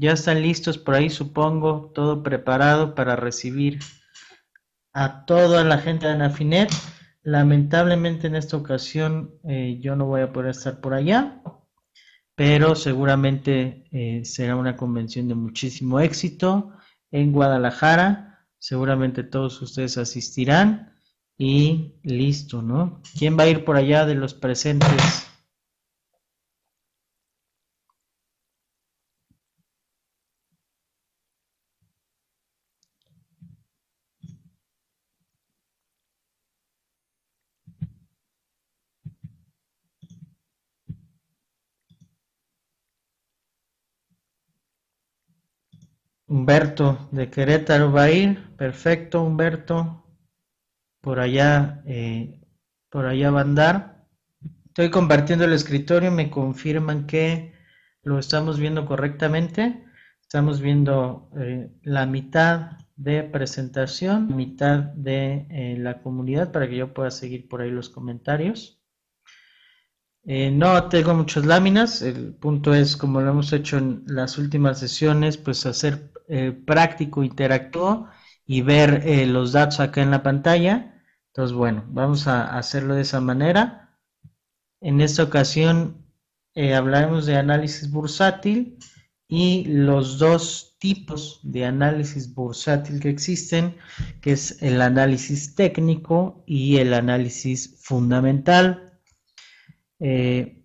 Ya están listos por ahí, supongo, todo preparado para recibir a toda la gente de Anafinet. Lamentablemente en esta ocasión eh, yo no voy a poder estar por allá, pero seguramente eh, será una convención de muchísimo éxito en Guadalajara. Seguramente todos ustedes asistirán y listo, ¿no? ¿Quién va a ir por allá de los presentes? Humberto de Querétaro va a ir, perfecto Humberto, por allá, eh, por allá va a andar. Estoy compartiendo el escritorio, me confirman que lo estamos viendo correctamente. Estamos viendo eh, la mitad de presentación, mitad de eh, la comunidad para que yo pueda seguir por ahí los comentarios. Eh, no tengo muchas láminas, el punto es, como lo hemos hecho en las últimas sesiones, pues hacer eh, práctico, interactuo y ver eh, los datos acá en la pantalla. Entonces, bueno, vamos a hacerlo de esa manera. En esta ocasión hablaremos de análisis bursátil y los dos tipos de análisis bursátil que existen, que es el análisis técnico y el análisis fundamental. Eh,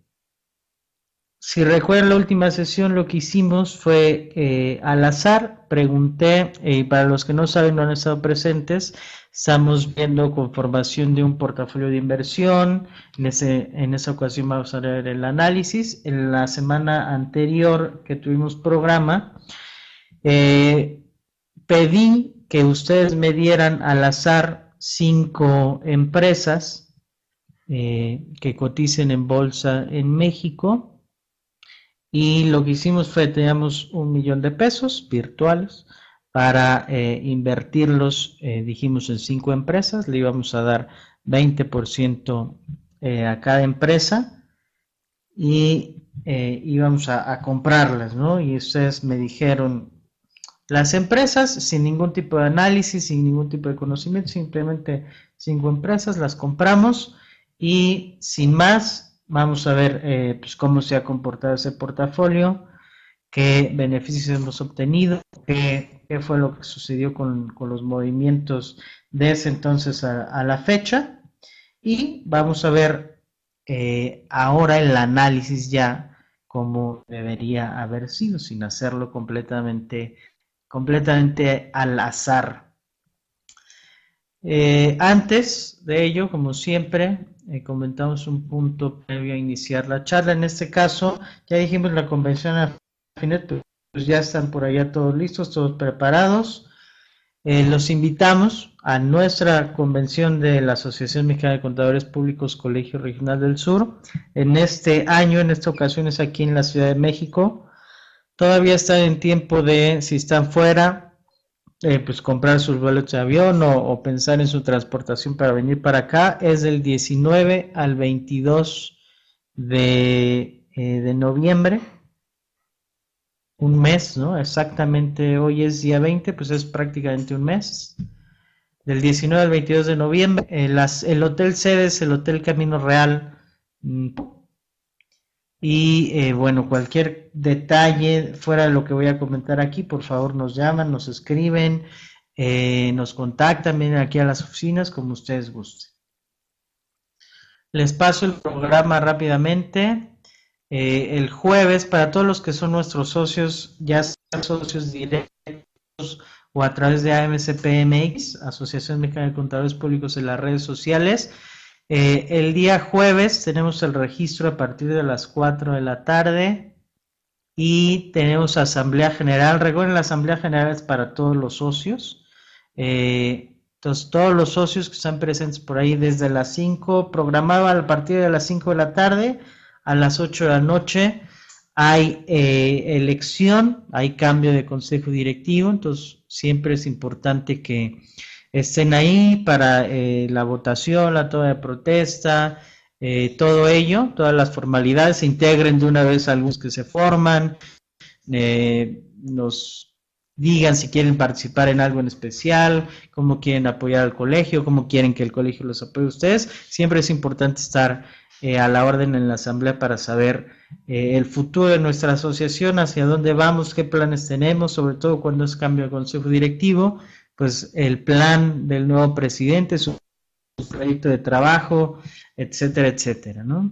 si recuerdan la última sesión, lo que hicimos fue eh, al azar, pregunté, eh, para los que no saben, no han estado presentes, estamos viendo conformación de un portafolio de inversión, en, ese, en esa ocasión vamos a ver el análisis, en la semana anterior que tuvimos programa, pedí que ustedes me dieran al azar cinco empresas, eh, que coticen en bolsa en México. Y lo que hicimos fue, teníamos un millón de pesos virtuales para eh, invertirlos, eh, dijimos, en cinco empresas, le íbamos a dar 20% a cada empresa y íbamos a, a, comprarlas, ¿no? Y ustedes me dijeron, las empresas, sin ningún tipo de análisis, sin ningún tipo de conocimiento, simplemente cinco empresas, las compramos y sin más, vamos a ver eh, pues, cómo se ha comportado ese portafolio, qué beneficios hemos obtenido, qué, fue lo que sucedió con, los movimientos de ese entonces a, la fecha. Y vamos a ver eh, ahora el análisis ya como debería haber sido, sin hacerlo completamente, completamente al azar. Eh, antes de ello, como siempre, eh, comentamos un punto previo a iniciar la charla. En este caso, ya dijimos la convención a Finet, pues ya están por allá todos listos, todos preparados. Eh, los invitamos a nuestra convención de la Asociación Mexicana de Contadores Públicos Colegio Regional del Sur. En este año, en esta ocasión es aquí en la Ciudad de México. Todavía están en tiempo de, si están fuera, eh, pues comprar sus vuelos de avión o, pensar en su transportación para venir para acá es del 19 al 22 de, eh, de noviembre un mes, ¿no? Exactamente hoy es día 20, pues es prácticamente un mes. Del 19 al 22 de noviembre, eh, el hotel sede es el Hotel Camino Real. Y eh, bueno, cualquier detalle fuera de lo que voy a comentar aquí, por favor nos llaman, nos escriben, eh, nos contactan, vienen aquí a las oficinas como ustedes gusten. Les paso el programa rápidamente. Eh, el jueves, para todos los que son nuestros socios, ya sean socios directos o a través de AMCPMX, Asociación Mexicana de Contadores Públicos en las redes sociales, eh, el día jueves tenemos el registro a partir de las 4 de la tarde y tenemos asamblea general. Recuerden, la asamblea general es para todos los socios. Eh, entonces, todos los socios que están presentes por ahí desde las 5, programaba a partir de las 5 de la tarde a las 8 de la noche. Hay eh, elección, hay cambio de consejo directivo, entonces siempre es importante que estén ahí para eh, la votación, la toma de protesta, eh, todo ello, todas las formalidades, se integren de una vez algunos que se forman, eh, nos digan si quieren participar en algo en especial, cómo quieren apoyar al colegio, cómo quieren que el colegio los apoye a ustedes. Siempre es importante estar eh, a la orden en la asamblea para saber eh, el futuro de nuestra asociación, hacia dónde vamos, qué planes tenemos, sobre todo cuando es cambio de consejo directivo, pues el plan del nuevo presidente, su, proyecto de trabajo, etcétera, etcétera, ¿no?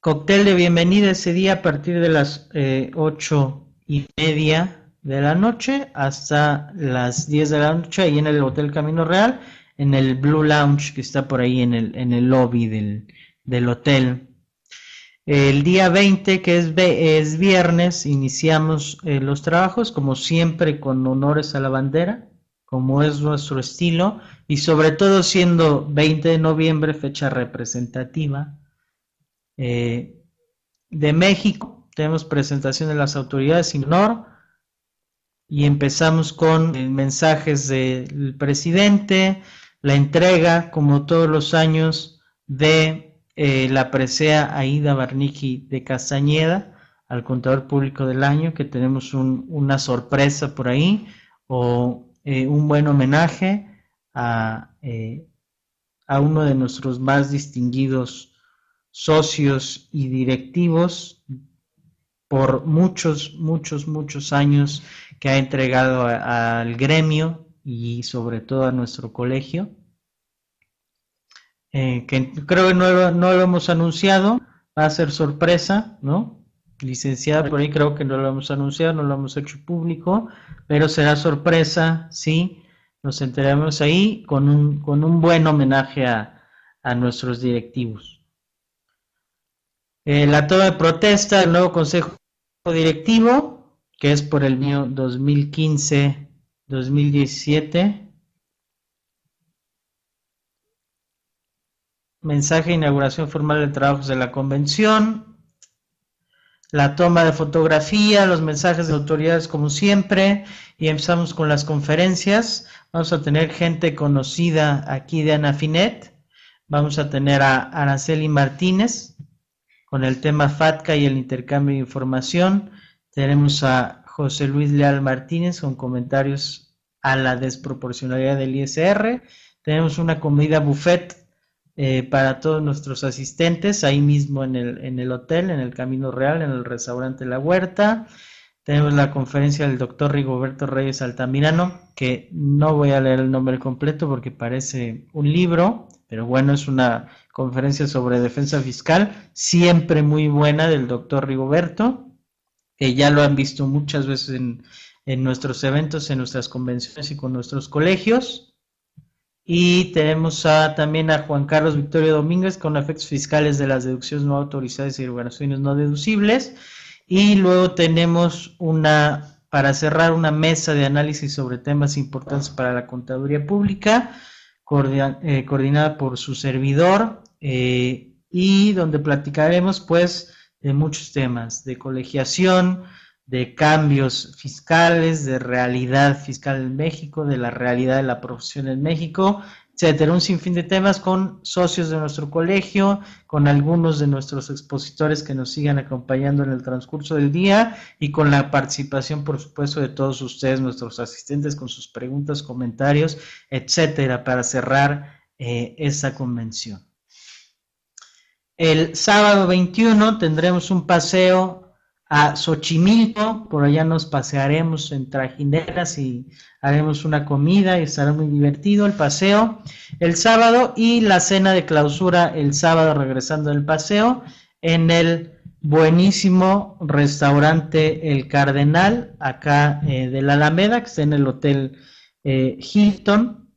Cóctel de bienvenida ese día a partir de las eh, ocho y media de la noche hasta las 10 de la noche ahí en el Hotel Camino Real en el Blue Lounge que está por ahí en el, en el lobby del, hotel. El día 20, que es, es viernes, iniciamos eh, los trabajos, como siempre, con honores a la bandera, como es nuestro estilo, y sobre todo siendo 20 de noviembre, fecha representativa eh, de México. Tenemos presentación de las autoridades sin honor y empezamos con mensajes del presidente, la entrega, como todos los años, de eh, la presea Aida Barniqui de Castañeda al contador público del año, que tenemos una sorpresa por ahí, o eh, un buen homenaje a, eh, a uno de nuestros más distinguidos socios y directivos por muchos, muchos, muchos años que ha entregado al gremio y sobre todo a nuestro colegio, eh, que creo que no lo, no lo hemos anunciado, va a ser sorpresa, ¿no? Licenciada, por ahí creo que no lo hemos anunciado, no lo hemos hecho público, pero será sorpresa, sí, nos enteraremos ahí con un, con un buen homenaje a, a nuestros directivos. Eh, la toma de protesta del nuevo Consejo Directivo, que es por el mío 2015 Mensaje de inauguración formal de trabajos de la convención. La toma de fotografía, los mensajes de autoridades como siempre. Y empezamos con las conferencias. Vamos a tener gente conocida aquí de Anafinet. Vamos a tener a Araceli Martínez con el tema FATCA y el intercambio de información. Tenemos a José Luis Leal Martínez con comentarios a la desproporcionalidad del ISR. Tenemos una comida buffet eh, para todos nuestros asistentes ahí mismo en el, en el hotel, en el Camino Real, en el restaurante La Huerta. Tenemos la conferencia del doctor Rigoberto Reyes Altamirano, que no voy a leer el nombre completo porque parece un libro, pero bueno, es una conferencia sobre defensa fiscal, siempre muy buena del doctor Rigoberto ya lo han visto muchas veces en, nuestros eventos, en nuestras convenciones y con nuestros colegios. Y tenemos también a Juan Carlos Victorio Domínguez con efectos fiscales de las deducciones no autorizadas y organizaciones no deducibles. Y luego tenemos una, para cerrar, una mesa de análisis sobre temas importantes para la contaduría pública, eh, coordinada por su servidor, eh, y donde platicaremos, pues, de muchos temas, de colegiación, de cambios fiscales, de realidad fiscal en México, de la realidad de la profesión en México, etcétera. Un sinfín de temas con socios de nuestro colegio, con algunos de nuestros expositores que nos sigan acompañando en el transcurso del día y con la participación, por supuesto, de todos ustedes, nuestros asistentes, con sus preguntas, comentarios, etcétera, para cerrar eh, esa convención. El sábado 21 tendremos un paseo a Xochimilco, por allá nos pasearemos en trajineras y haremos una comida y estará muy divertido el paseo el sábado y la cena de clausura el sábado regresando del paseo en el buenísimo restaurante El Cardenal, acá eh, de la Alameda, que está en el Hotel eh, Hilton,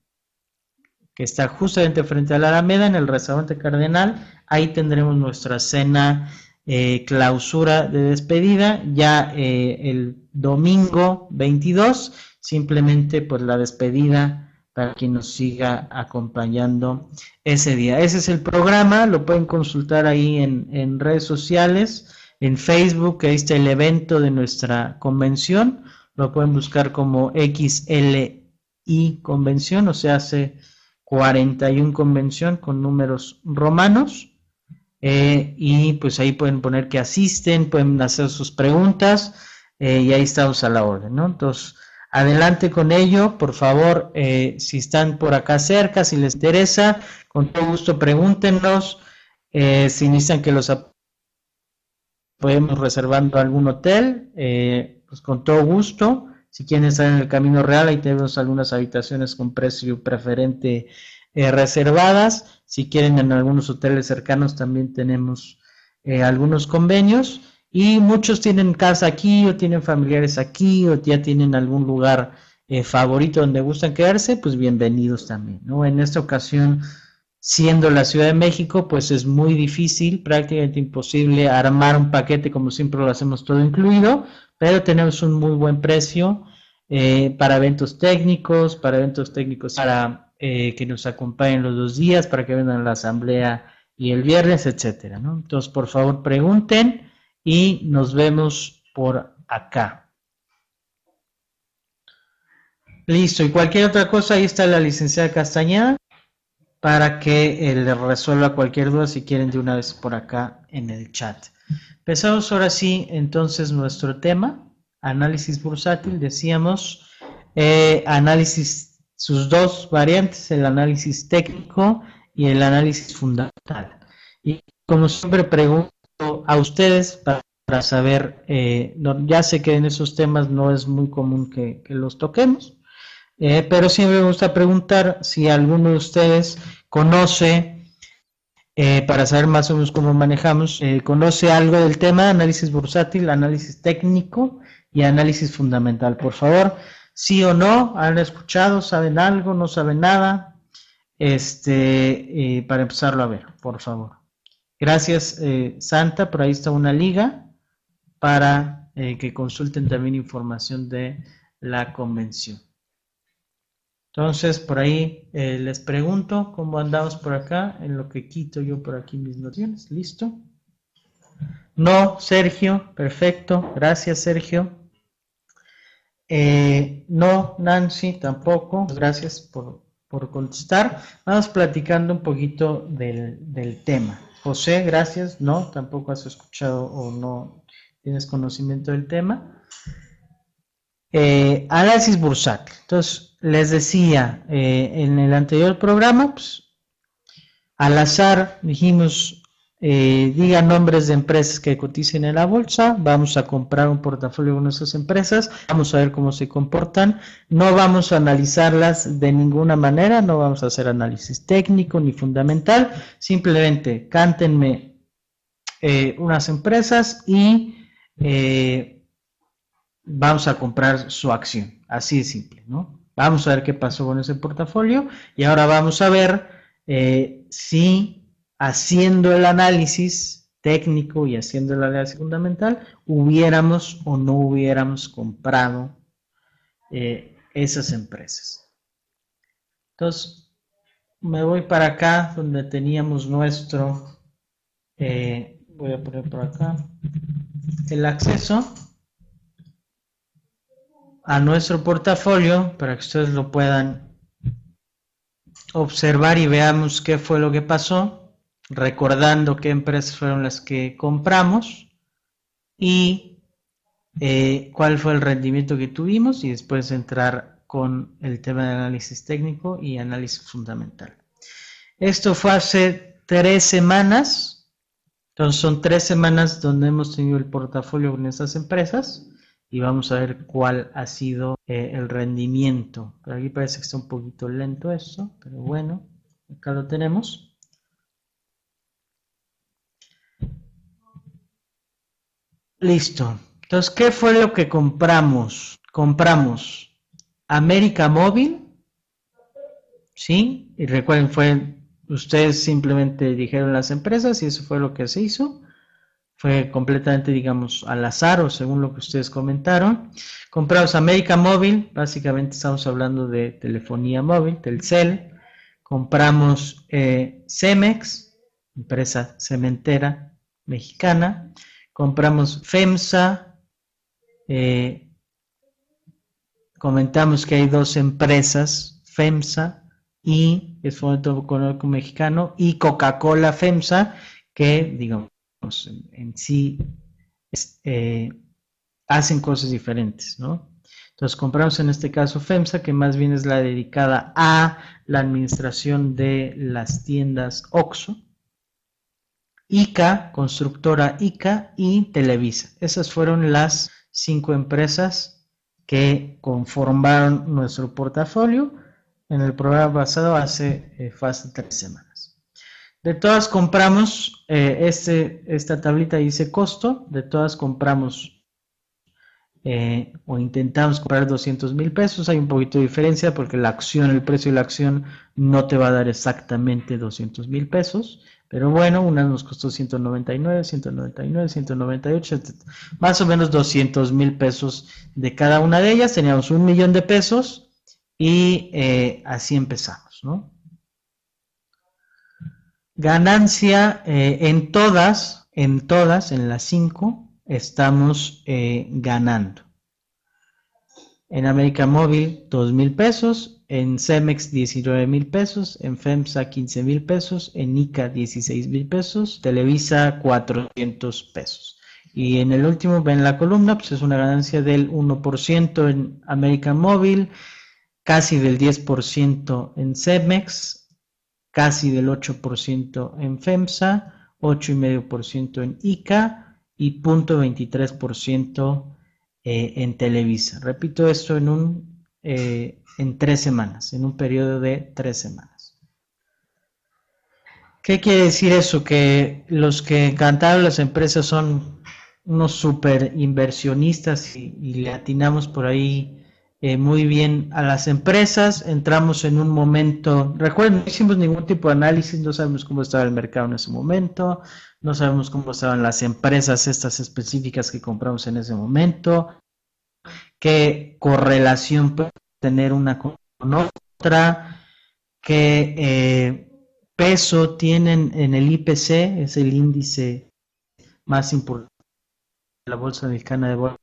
que está justamente frente a la Alameda, en el restaurante Cardenal. Ahí tendremos nuestra cena eh, clausura de despedida. Ya eh, el domingo 22, simplemente pues la despedida para quien nos siga acompañando ese día. Ese es el programa, lo pueden consultar ahí en, en redes sociales, en Facebook, ahí está el evento de nuestra convención, lo pueden buscar como XLI convención, o sea, hace 41 convención con números romanos. Eh, y pues ahí pueden poner que asisten, pueden hacer sus preguntas eh, y ahí estamos a la orden, ¿no? Entonces, adelante con ello, por favor, eh, si están por acá cerca, si les interesa, con todo gusto pregúntenos, si necesitan que los podemos reservando algún hotel, pues con todo gusto. Si quieren estar en el camino real, ahí tenemos algunas habitaciones con precio preferente eh, reservadas. Si quieren en algunos hoteles cercanos también tenemos eh, algunos convenios. Y muchos tienen casa aquí o tienen familiares aquí o ya tienen algún lugar eh, favorito donde gustan quedarse, pues bienvenidos también. ¿no? En esta ocasión, siendo la Ciudad de México, pues es muy difícil, prácticamente imposible armar un paquete como siempre lo hacemos todo incluido, pero tenemos un muy buen precio para eventos técnicos, para eventos técnicos para eh, que nos acompañen los dos días para que vengan a la asamblea y el viernes, etcétera, ¿no? Entonces, por favor, pregunten y nos vemos por acá. Listo, y cualquier otra cosa, ahí está la licenciada Castañeda para que eh, le resuelva cualquier duda si quieren de una vez por acá en el chat. Empezamos ahora sí, entonces, nuestro tema, análisis bursátil, decíamos, eh, análisis sus dos variantes, el análisis técnico y el análisis fundamental. Y como siempre pregunto a ustedes para, saber, eh, ya sé que en esos temas no es muy común que, los toquemos, eh, pero siempre me gusta preguntar si alguno de ustedes conoce, eh, para saber más o menos cómo manejamos, conoce algo del tema análisis bursátil, análisis técnico y análisis fundamental. Por favor, sí o no, han escuchado, saben algo, no saben nada, este, para empezarlo a ver, por favor. Gracias, eh, Santa, por ahí está una liga para eh, que consulten también información de la convención. Entonces, por ahí eh, les pregunto cómo andamos por acá, en lo que quito yo por aquí mis nociones. ¿Listo? No, Sergio, perfecto. Gracias, Sergio. Eh, no, Nancy, tampoco. Gracias por, contestar. Vamos platicando un poquito del, tema. José, gracias. No, tampoco has escuchado o no tienes conocimiento del tema. Eh, análisis bursátil. Entonces, les decía eh, en el anterior programa, pues, al azar dijimos eh, diga nombres de empresas que coticen en la bolsa, vamos a comprar un portafolio de esas empresas, vamos a ver cómo se comportan, no vamos a analizarlas de ninguna manera, no vamos a hacer análisis técnico ni fundamental, simplemente cántenme eh, unas empresas y eh, vamos a comprar su acción, así de simple, ¿no? Vamos a ver qué pasó con ese portafolio y ahora vamos a ver si haciendo el análisis técnico y haciendo el análisis fundamental, hubiéramos o no hubiéramos comprado eh, esas empresas. Entonces, me voy para acá donde teníamos nuestro, eh, voy a poner por acá, el acceso a nuestro portafolio para que ustedes lo puedan observar y veamos qué fue lo que pasó recordando qué empresas fueron las que compramos y eh, cuál fue el rendimiento que tuvimos y después entrar con el tema de análisis técnico y análisis fundamental. Esto fue hace tres semanas, entonces son tres semanas donde hemos tenido el portafolio con esas empresas y vamos a ver cuál ha sido eh, el rendimiento. Por aquí parece que está un poquito lento esto, pero bueno, acá lo tenemos. Listo. Entonces, ¿qué fue lo que compramos? Compramos América Móvil, ¿sí? Y recuerden, fue, ustedes simplemente dijeron las empresas y eso fue lo que se hizo. Fue completamente, digamos, al azar o según lo que ustedes comentaron. Compramos América Móvil, básicamente estamos hablando de telefonía móvil, Telcel. Compramos eh, Cemex, empresa cementera mexicana compramos FEMSA, eh, comentamos que hay dos empresas, FEMSA y es Fondo Económico Mexicano y Coca-Cola FEMSA, que, digamos, en, sí eh, hacen cosas diferentes, ¿no? Entonces compramos en este caso FEMSA, que más bien es la dedicada a la administración de las tiendas OXO, ICA, constructora ICA y Televisa. Esas fueron las cinco empresas que conformaron nuestro portafolio en el programa pasado hace, eh, tres semanas. De todas compramos, eh, este, esta tablita dice costo, de todas compramos eh, o intentamos comprar 200 mil pesos, hay un poquito de diferencia porque la acción, el precio de la acción no te va a dar exactamente 200 mil pesos, pero bueno, una nos costó 199, 199, 198, más o menos 200 mil pesos de cada una de ellas, teníamos un millón de pesos y eh, así empezamos, ¿no? Ganancia eh, en todas, en todas, en las cinco, estamos eh, ganando. En América Móvil, 2 mil pesos. En Cemex, 19 mil pesos. En FEMSA, 15 mil pesos. En ICA, 16 mil pesos. Televisa, 400 pesos. Y en el último, ven la columna, pues es una ganancia del 1% en América Móvil, casi del 10% en Cemex, casi del 8% en FEMSA, 8,5% en ICA, y 0.23% eh, en Televisa. Repito esto en, un, eh, en tres semanas, en un periodo de tres semanas. ¿Qué quiere decir eso? Que los que encantaron las empresas son unos super inversionistas y, le atinamos por ahí eh, muy bien a las empresas. Entramos en un momento, recuerden, no hicimos ningún tipo de análisis, no sabemos cómo estaba el mercado en ese momento, no sabemos cómo estaban las empresas estas específicas que compramos en ese momento, qué correlación puede tener una con otra, qué eh, peso tienen en el IPC, es el índice más importante de la Bolsa Mexicana de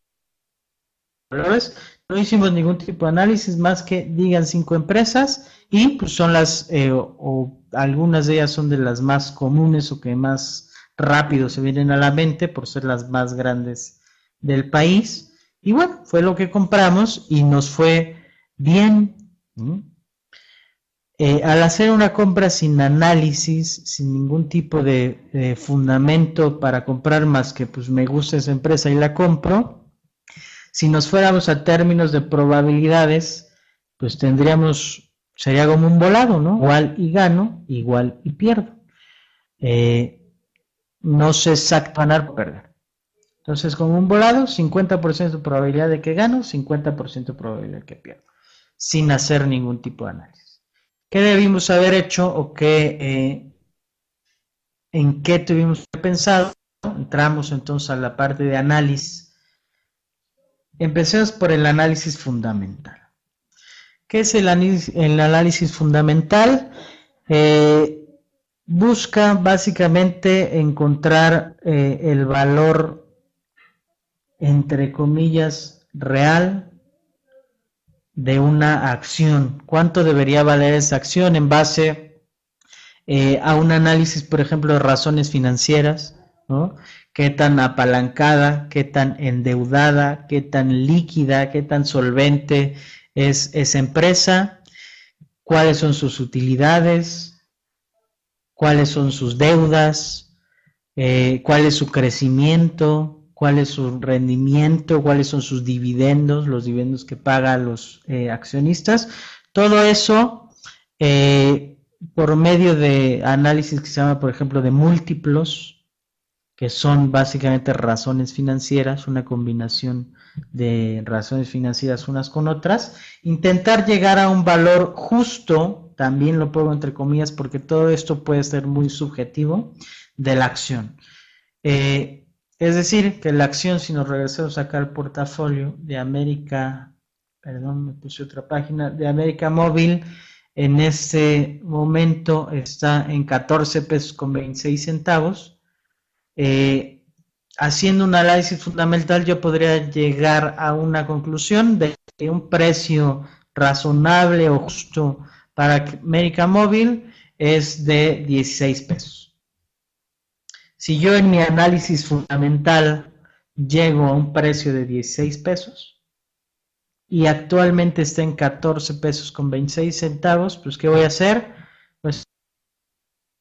Valores. No hicimos ningún tipo de análisis más que digan cinco empresas y pues son las, eh, o algunas de ellas son de las más comunes o que más rápido se vienen a la mente por ser las más grandes del país. Y bueno, fue lo que compramos y nos fue bien. Eh, al hacer una compra sin análisis, sin ningún tipo de, fundamento para comprar más que pues me gusta esa empresa y la compro, si nos fuéramos a términos de probabilidades, pues tendríamos, sería como un volado, ¿no? Igual y gano, igual y pierdo. Eh, no sé exacto ganar o perder. Entonces, con un volado, 50% de probabilidad de que gano, 50% de probabilidad de que pierdo, sin hacer ningún tipo de análisis. ¿Qué debimos haber hecho o qué, eh, en qué tuvimos pensado? Entramos entonces a la parte de análisis. Empecemos por el análisis fundamental. ¿Qué es el análisis, el análisis fundamental? Eh, busca básicamente encontrar eh, el valor, entre comillas, real de una acción. ¿Cuánto debería valer esa acción en base eh, a un análisis, por ejemplo, de razones financieras? ¿Qué tan apalancada, qué tan endeudada, qué tan líquida, qué tan solvente es esa empresa? ¿Cuáles son sus utilidades? cuáles son sus deudas, eh, cuál es su crecimiento, cuál es su rendimiento, cuáles son sus dividendos, los dividendos que pagan los eh, accionistas. Todo eso eh, por medio de análisis que se llama, por ejemplo, de múltiplos, que son básicamente razones financieras, una combinación de razones financieras unas con otras, intentar llegar a un valor justo también lo pongo entre comillas porque todo esto puede ser muy subjetivo de la acción. Eh, es decir, que la acción, si nos regresamos acá al portafolio de América, perdón, me puse otra página, de América Móvil, en este momento está en 14 pesos con 26 centavos. Eh, haciendo un análisis fundamental, yo podría llegar a una conclusión de que un precio razonable o justo para América Móvil es de 16 pesos. Si yo en mi análisis fundamental llego a un precio de 16 pesos y actualmente está en 14 pesos con 26 centavos, pues ¿qué voy a hacer? Pues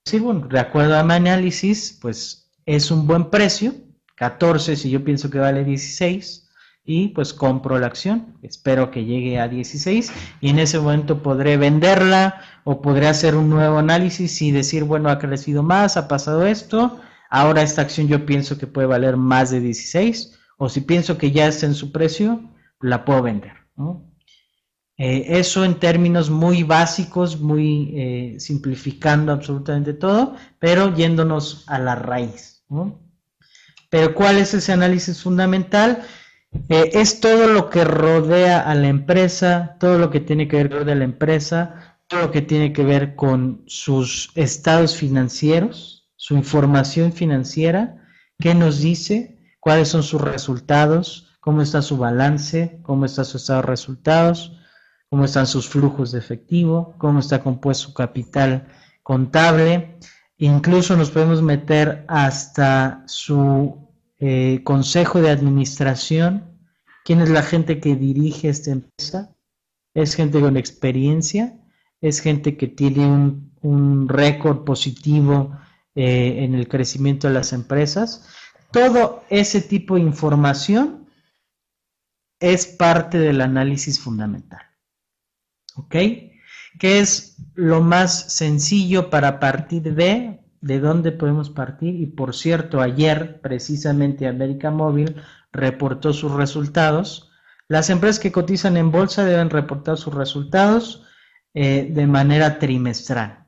sí, bueno, de acuerdo a mi análisis, pues es un buen precio, 14 si yo pienso que vale 16 y pues compro la acción, espero que llegue a 16 y en ese momento podré venderla o podré hacer un nuevo análisis y decir, bueno, ha crecido más, ha pasado esto, ahora esta acción yo pienso que puede valer más de 16, o si pienso que ya está en su precio, la puedo vender. Eh, eso en términos muy básicos, muy eh, simplificando absolutamente todo, pero yéndonos a la raíz. Pero ¿cuál es ese análisis fundamental? Eh, es todo lo que rodea a la empresa, todo lo que tiene que ver con la empresa, todo lo que tiene que ver con sus estados financieros, su información financiera, qué nos dice, cuáles son sus resultados, cómo está su balance, cómo está su estado de resultados, cómo están sus flujos de efectivo, cómo está compuesto su capital contable. Incluso nos podemos meter hasta su eh, consejo de administración, quién es la gente que dirige esta empresa, es gente con experiencia, es gente que tiene un, un récord positivo eh, en el crecimiento de las empresas. Todo ese tipo de información es parte del análisis fundamental. ¿Ok? Que es lo más sencillo para partir de, de dónde podemos partir. Y por cierto, ayer precisamente América Móvil reportó sus resultados. Las empresas que cotizan en bolsa deben reportar sus resultados eh, de manera trimestral.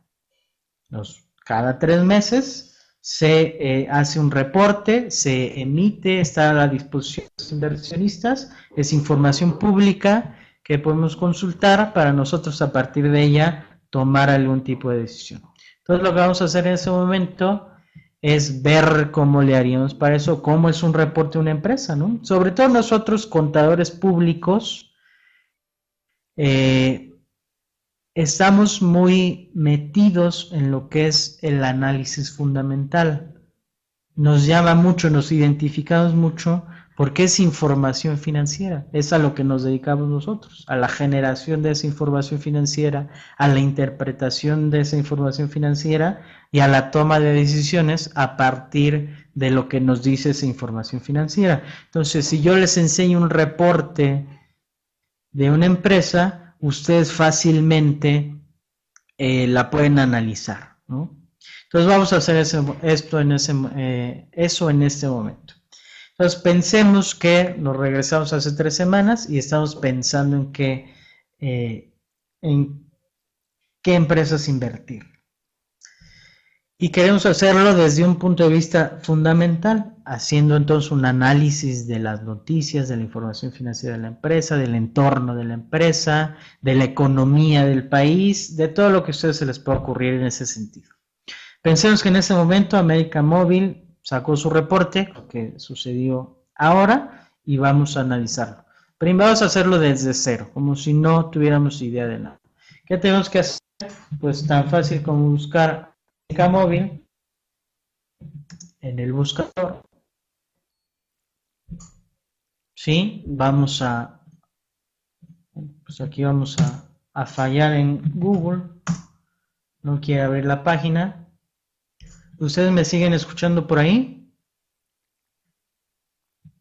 Los cada tres meses se eh, hace un reporte, se emite, está a la disposición de los inversionistas, es información pública que podemos consultar para nosotros a partir de ella tomar algún tipo de decisión. Entonces lo que vamos a hacer en ese momento es ver cómo le haríamos para eso, cómo es un reporte de una empresa, ¿no? Sobre todo nosotros contadores públicos, eh, estamos muy metidos en lo que es el análisis fundamental. Nos llama mucho, nos identificamos mucho porque es información financiera, es a lo que nos dedicamos nosotros, a la generación de esa información financiera, a la interpretación de esa información financiera y a la toma de decisiones a partir de lo que nos dice esa información financiera. Entonces, si yo les enseño un reporte de una empresa, ustedes fácilmente eh, la pueden analizar. Entonces vamos a hacer esto en ese, eh, eso en este momento. Entonces pensemos que nos regresamos hace tres semanas y estamos pensando en qué, eh, en qué empresas invertir y queremos hacerlo desde un punto de vista fundamental, haciendo entonces un análisis de las noticias, de la información financiera de la empresa, del entorno de la empresa, de la economía del país, de todo lo que a ustedes se les pueda ocurrir en ese sentido. Pensemos que en ese momento América Móvil sacó su reporte, lo que sucedió ahora, y vamos a analizarlo. Primero vamos a hacerlo desde cero, como si no tuviéramos idea de nada. ¿Qué tenemos que hacer? Pues tan fácil como buscar móvil en el buscador. Sí, vamos a, pues aquí vamos a, fallar en Google. No quiere abrir la página. ¿Ustedes me siguen escuchando por ahí?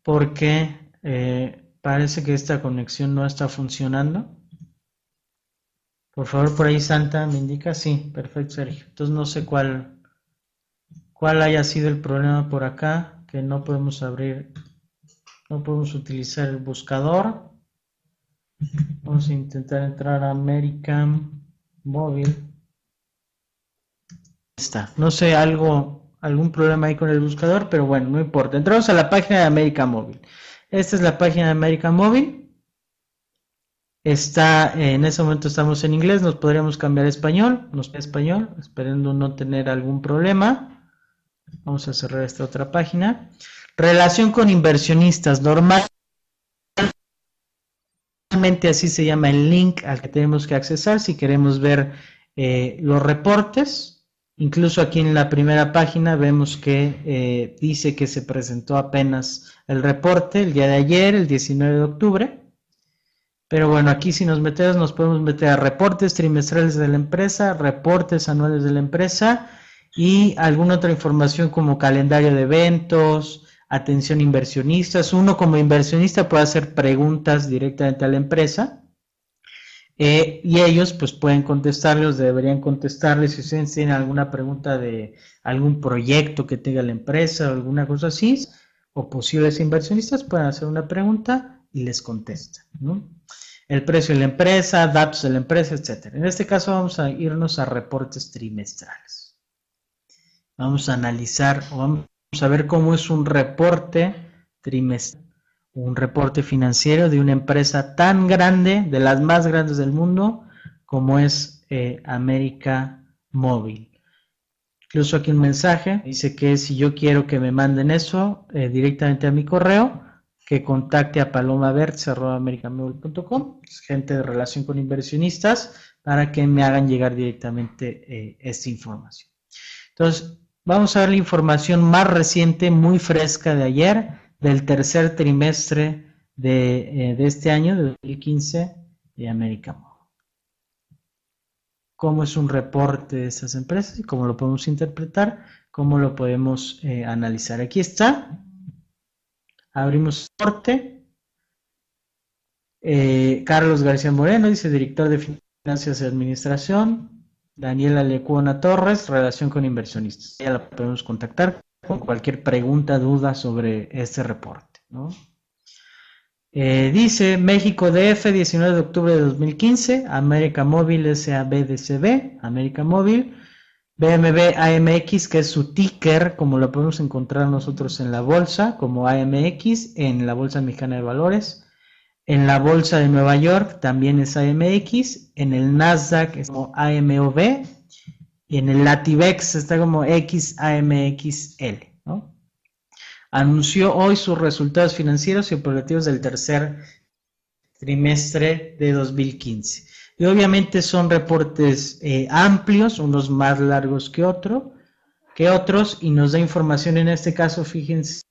Porque eh, parece que esta conexión no está funcionando. Por favor, por ahí Santa me indica, sí, perfecto Sergio. Entonces no sé cuál, cuál haya sido el problema por acá, que no podemos abrir, no podemos utilizar el buscador. Vamos a intentar entrar a American Móvil. Está. No sé, algo, algún problema ahí con el buscador, pero bueno, no importa. Entramos a la página de América Móvil. Esta es la página de América Móvil. Está, en ese momento estamos en inglés, nos podríamos cambiar a español, nos español, esperando no tener algún problema. Vamos a cerrar esta otra página. Relación con inversionistas, normalmente así se llama el link al que tenemos que accesar si queremos ver eh, los reportes. Incluso aquí en la primera página vemos que eh, dice que se presentó apenas el reporte el día de ayer, el 19 de octubre. Pero bueno, aquí si nos metemos, nos podemos meter a reportes trimestrales de la empresa, reportes anuales de la empresa y alguna otra información como calendario de eventos, atención inversionistas. Uno como inversionista puede hacer preguntas directamente a la empresa eh, y ellos pues pueden contestarles, deberían contestarles si ustedes tienen alguna pregunta de algún proyecto que tenga la empresa o alguna cosa así, o posibles inversionistas pueden hacer una pregunta y les contestan. El precio de la empresa, datos de la empresa, etc. En este caso vamos a irnos a reportes trimestrales. Vamos a analizar o vamos a ver cómo es un reporte trimestral un reporte financiero de una empresa tan grande, de las más grandes del mundo, como es eh, América Móvil. Incluso aquí un mensaje, dice que si yo quiero que me manden eso eh, directamente a mi correo, que contacte a palomaverts.com, gente de relación con inversionistas, para que me hagan llegar directamente eh, esta información. Entonces, vamos a ver la información más reciente, muy fresca de ayer, del tercer trimestre de, eh, este año, de 2015, de América ¿Cómo es un reporte de esas empresas y cómo lo podemos interpretar? ¿Cómo lo podemos eh, analizar? Aquí está. Abrimos reporte. Eh, Carlos García Moreno, dice director de Finanzas y Administración. Daniela Lecuona Torres, relación con inversionistas. Ya la podemos contactar con cualquier pregunta, duda sobre este reporte. Eh, dice México DF, 19 de octubre de 2015, América Móvil SABDCB, América Móvil, BMB AMX, que es su ticker, como lo podemos encontrar nosotros en la bolsa, como AMX, en la Bolsa Mexicana de Valores. En la Bolsa de Nueva York también es AMX, en el Nasdaq es como AMOV, y en el Lativex está como XAMXL. Anunció hoy sus resultados financieros y operativos del tercer trimestre de 2015. Y obviamente son reportes eh, amplios, unos más largos que, otro, que otros, y nos da información en este caso, fíjense,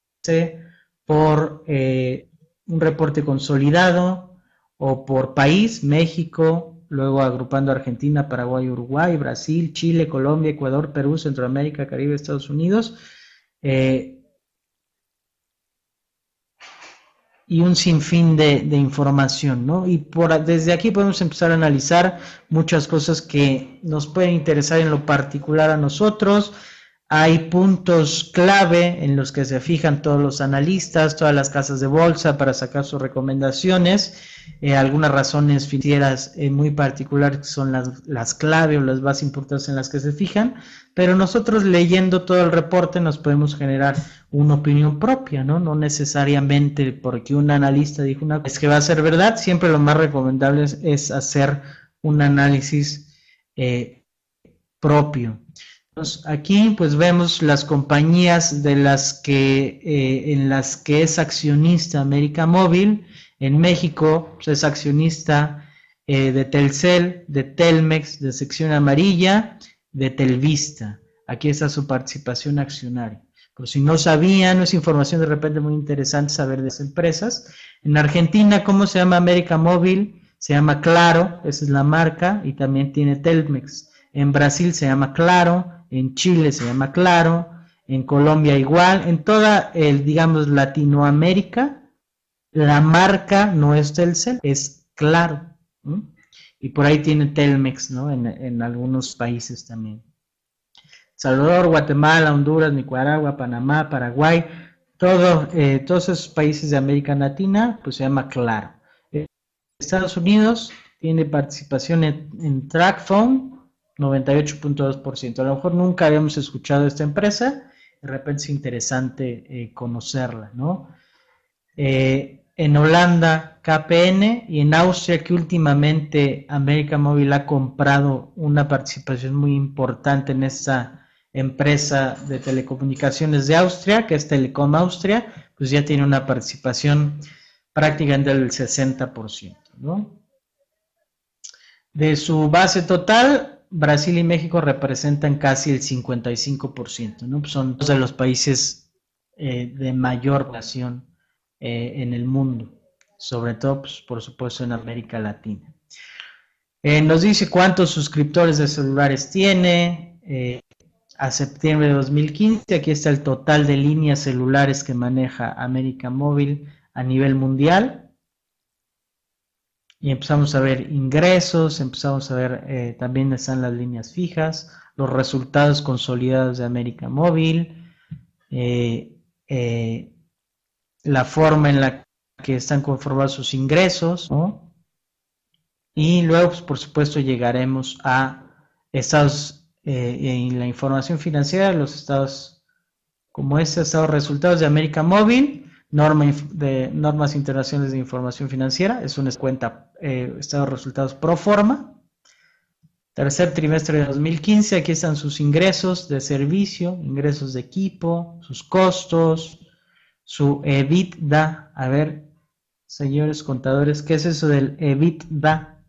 por eh, un reporte consolidado o por país, México, luego agrupando Argentina, Paraguay, Uruguay, Brasil, Chile, Colombia, Ecuador, Perú, Centroamérica, Caribe, Estados Unidos. Eh, y un sinfín de, de, información, ¿no? Y por, desde aquí podemos empezar a analizar muchas cosas que nos pueden interesar en lo particular a nosotros, hay puntos clave en los que se fijan todos los analistas, todas las casas de bolsa para sacar sus recomendaciones. Eh, algunas razones financieras eh, muy particulares son las, las clave o las más importantes en las que se fijan, pero nosotros leyendo todo el reporte nos podemos generar una opinión propia, ¿no? No necesariamente porque un analista dijo una es que va a ser verdad, siempre lo más recomendable es, hacer un análisis eh, propio aquí pues vemos las compañías de las que eh, en las que es accionista América Móvil. En México pues, es accionista eh, de Telcel, de Telmex, de sección amarilla, de Telvista. Aquí está su participación accionaria. Por si no sabían, es información de repente muy interesante saber de esas empresas. En Argentina, ¿cómo se llama América Móvil? Se llama Claro, esa es la marca, y también tiene Telmex. En Brasil se llama Claro, en Chile se llama Claro, en Colombia igual, en toda el, digamos, Latinoamérica, la marca no es Telcel, es Claro. Y por ahí tiene Telmex, ¿no? En, algunos países también. Salvador, Guatemala, Honduras, Nicaragua, Panamá, Paraguay, eh, todos esos países de América Latina, pues se llama Claro. Estados Unidos tiene participación en, en TrackPhone, 98.2%. A lo mejor nunca habíamos escuchado esta empresa, de repente es interesante eh, conocerla, ¿no? Eh, en Holanda, KPN y en Austria, que últimamente América Móvil ha comprado una participación muy importante en esta empresa de telecomunicaciones de Austria, que es Telecom Austria, pues ya tiene una participación prácticamente del 60%, ¿no? De su base total, Brasil y México representan casi el 55%, ¿no? Son dos de los países eh, de mayor población eh, en el mundo, sobre todo, pues, por supuesto, en América Latina. Eh, nos dice cuántos suscriptores de celulares tiene. a septiembre de 2015, aquí está el total de líneas celulares que maneja América Móvil a nivel mundial y empezamos a ver ingresos, empezamos a ver eh, también están las líneas fijas, los resultados consolidados de América Móvil, eh, eh, la forma en la que están conformados sus ingresos, y luego, pues, por supuesto, llegaremos a estados en la información financiera, los estados como este, estados resultados de América Móvil, norma de normas internacionales de información financiera, es una cuenta eh, estado de resultados pro forma. Tercer trimestre de 2015, aquí están sus ingresos de servicio, ingresos de equipo, sus costos, su EBITDA. A ver, señores contadores, ¿qué es eso del EBITDA?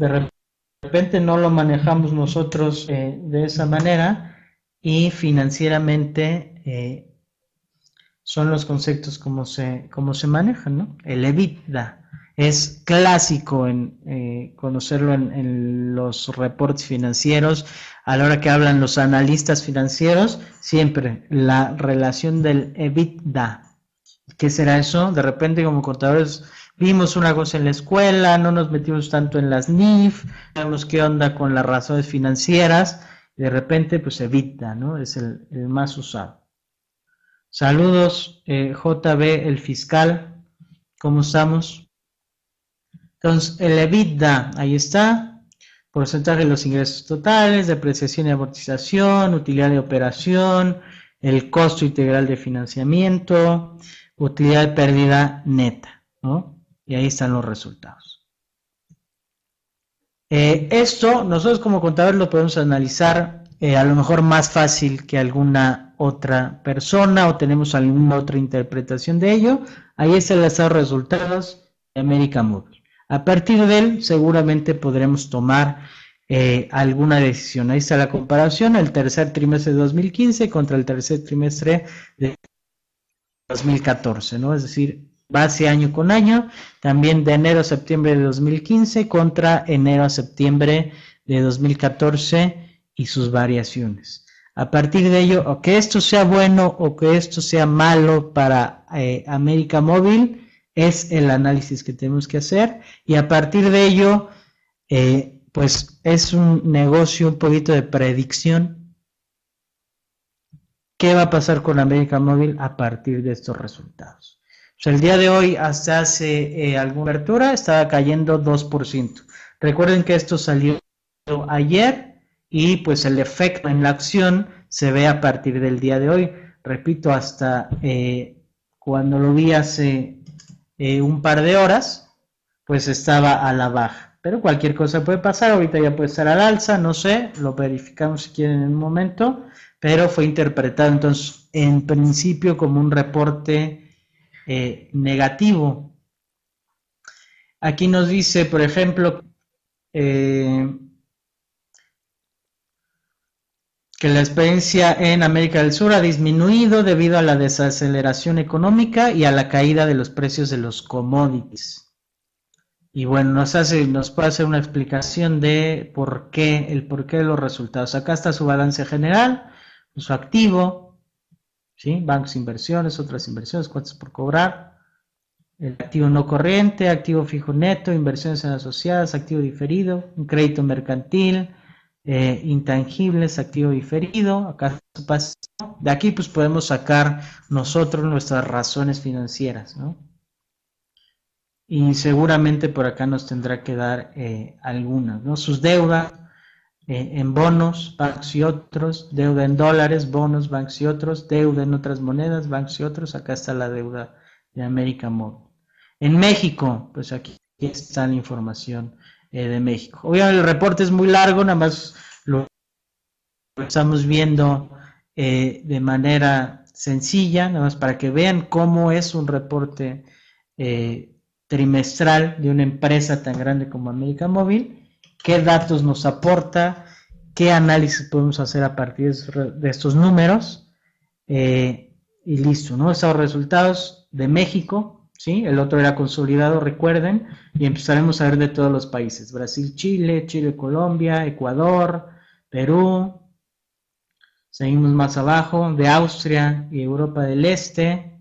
De repente no lo manejamos nosotros eh, de esa manera y financieramente eh, son los conceptos como se, como se manejan, ¿no? El EBITDA es clásico en eh, conocerlo en, los reportes financieros. A la hora que hablan los analistas financieros, siempre la relación del EBITDA. ¿Qué será eso? De repente como contadores vimos una cosa en la escuela, no nos metimos tanto en las NIF, sabemos qué onda con las razones financieras, de repente pues EBITDA, ¿no? Es el más usado. Saludos, eh, JB, el fiscal. ¿Cómo estamos? Entonces, el EBITDA, ahí está. Porcentaje de los ingresos totales, depreciación y amortización, utilidad de operación, el costo integral de financiamiento, utilidad de pérdida neta, ¿no? Y ahí están los resultados. Eh, esto, nosotros como contadores lo podemos analizar eh, a lo mejor más fácil que alguna otra persona o tenemos alguna otra interpretación de ello, ahí está el estado de resultados de América Móvil. A partir de él seguramente podremos tomar eh, alguna decisión. Ahí está la comparación, el tercer trimestre de 2015 contra el tercer trimestre de 2014, ¿no? Es decir, base año con año, también de enero a septiembre de 2015 contra enero a septiembre de 2014 y sus variaciones. A partir de ello, o que esto sea bueno o que esto sea malo para eh, América Móvil, es el análisis que tenemos que hacer. Y a partir de ello, eh, pues es un negocio un poquito de predicción. ¿Qué va a pasar con América Móvil a partir de estos resultados? Pues el día de hoy, hasta hace eh, alguna apertura, estaba cayendo 2%. Recuerden que esto salió ayer y pues el efecto en la acción se ve a partir del día de hoy. Repito, hasta eh, cuando lo vi hace eh, un par de horas, pues estaba a la baja. Pero cualquier cosa puede pasar, ahorita ya puede estar al alza, no sé, lo verificamos si quieren en un momento, pero fue interpretado entonces en principio como un reporte eh, negativo. Aquí nos dice, por ejemplo, que la experiencia en América del Sur ha disminuido debido a la desaceleración económica y a la caída de los precios de los commodities. Y bueno, nos hace, nos puede hacer una explicación de por qué, el porqué de los resultados. Acá está su balance general, su activo, ¿sí? bancos, inversiones, otras inversiones, cuentas por cobrar, el activo no corriente, activo fijo neto, inversiones en asociadas, activo diferido, un crédito mercantil, eh, intangibles, activo diferido, acá de aquí pues podemos sacar nosotros nuestras razones financieras, ¿no? Y seguramente por acá nos tendrá que dar eh, algunas, ¿no? Sus deudas eh, en bonos, bancos y otros, deuda en dólares, bonos, bancos y otros, deuda en otras monedas, bancos y otros, acá está la deuda de América Móvil. En México, pues aquí está la información eh, de México. Obviamente el reporte es muy largo, nada más lo estamos viendo eh, de manera sencilla, nada más para que vean cómo es un reporte eh, trimestral de una empresa tan grande como América Móvil, qué datos nos aporta, qué análisis podemos hacer a partir de estos números y listo, ¿no? Esos resultados de México, ¿sí? El otro era consolidado, recuerden, y empezaremos a ver de todos los países, Brasil, Chile, Chile, Colombia, Ecuador, Perú, seguimos más abajo, de Austria y Europa del Este,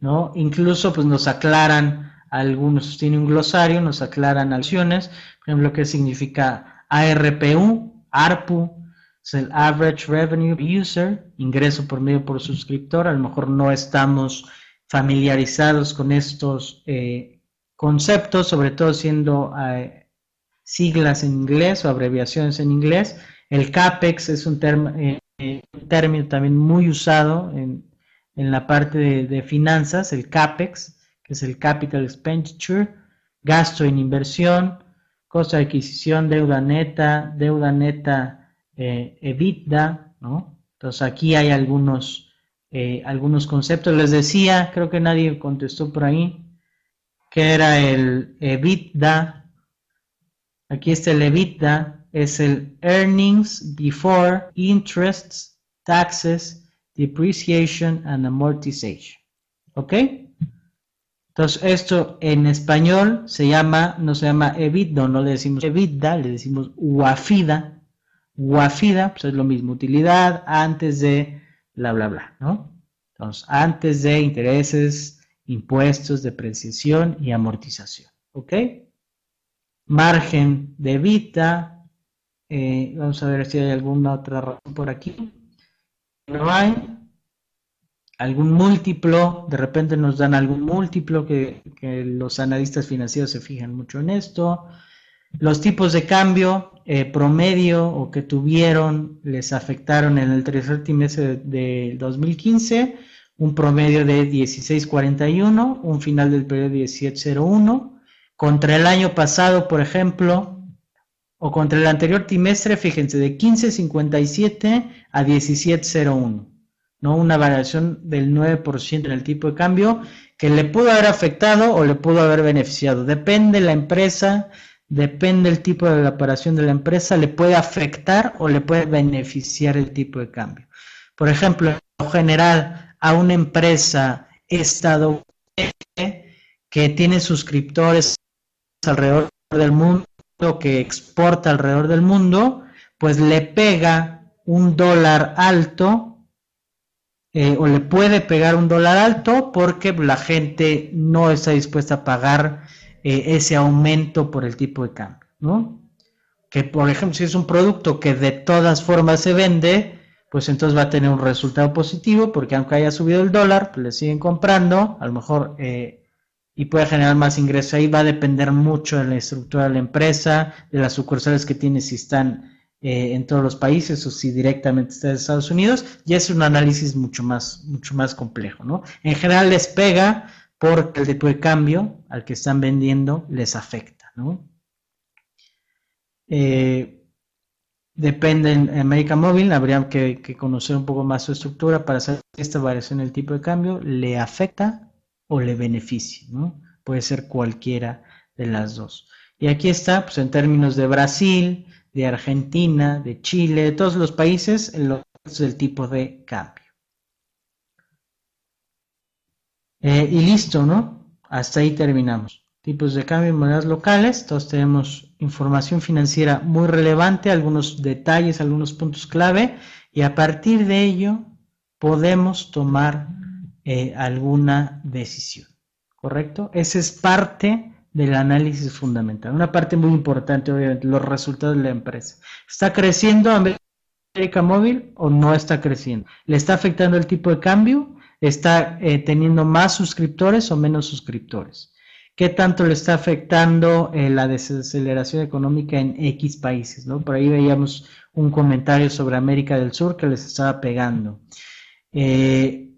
¿no? Incluso pues nos aclaran algunos, tiene un glosario, nos aclaran acciones, por ejemplo, qué significa ARPU, ARPU, es el Average Revenue User, ingreso por medio por suscriptor, a lo mejor no estamos familiarizados con estos eh, conceptos, sobre todo siendo eh, siglas en inglés o abreviaciones en inglés. El CAPEX es un, eh, término también muy usado en, la parte de, finanzas, el CAPEX, que es el Capital Expenditure, gasto en inversión, costo de adquisición, deuda neta, deuda neta EBITDA, ¿no? Entonces aquí hay algunos, eh, algunos conceptos. Les decía, creo que nadie contestó por ahí, que era el EBITDA. Aquí está el EBITDA, es el Earnings Before Interests, Taxes, Depreciation and Amortization. ¿Ok? Entonces, esto en español se llama, no se llama EBITDA, no le decimos EBITDA, le decimos UAFIDA. UAFIDA, pues es lo mismo, utilidad antes de bla, bla, bla, ¿no? Entonces, antes de intereses, impuestos, depreciación y amortización. ¿Ok? Margen de EBITDA, eh, vamos a ver si hay alguna otra razón por aquí. No hay. Algún múltiplo, de repente nos dan algún múltiplo que, los analistas financieros se fijan mucho en esto. Los tipos de cambio eh, promedio o que tuvieron les afectaron en el tercer trimestre de 2015 un promedio de 16.41, un final del periodo 17.01. Contra el año pasado, por ejemplo, o contra el anterior trimestre, fíjense, de 15.57 a 17.01, ¿no? Una variación del 9% en el tipo de cambio que le pudo haber afectado o le pudo haber beneficiado. Depende la empresa, depende el tipo de la operación de la empresa, le puede afectar o le puede beneficiar el tipo de cambio. Por ejemplo, en general, a una empresa estadounidense que tiene suscriptores alrededor del mundo, que exporta alrededor del mundo, pues le pega un dólar alto eh, o le puede pegar un dólar alto porque la gente no está dispuesta a pagar eh, ese aumento por el tipo de cambio, ¿no? Que por ejemplo, si es un producto que de todas formas se vende, pues entonces va a tener un resultado positivo porque aunque haya subido el dólar, pues le siguen comprando, a lo mejor eh, y puede generar más ingresos. Ahí va a depender mucho de la estructura de la empresa, de las sucursales que tiene, si están eh, en todos los países o si directamente está en Estados Unidos. Y es un análisis mucho más, mucho más complejo, ¿no? En general les pega porque el tipo de cambio al que están vendiendo les afecta, ¿no? Eh, depende en América Móvil, habría que, conocer un poco más su estructura para saber si esta variación en el tipo de cambio le afecta o le beneficie, ¿no? Puede ser cualquiera de las dos. Y aquí está, pues en términos de Brasil, de Argentina, de Chile, de todos los países, los del tipo de cambio. Eh, y listo, ¿no? Hasta ahí terminamos. Tipos de cambio en monedas locales. Todos tenemos información financiera muy relevante, algunos detalles, algunos puntos clave. Y a partir de ello podemos tomar eh, alguna decisión. ¿Correcto? Esa es parte del análisis fundamental. Una parte muy importante, obviamente, los resultados de la empresa. ¿Está creciendo América Móvil o no está creciendo? ¿Le está afectando el tipo de cambio? ¿Está eh, teniendo más suscriptores o menos suscriptores? ¿Qué tanto le está afectando eh, la desaceleración económica en X países? ¿no? Por ahí veíamos un comentario sobre América del Sur que les estaba pegando. Eh,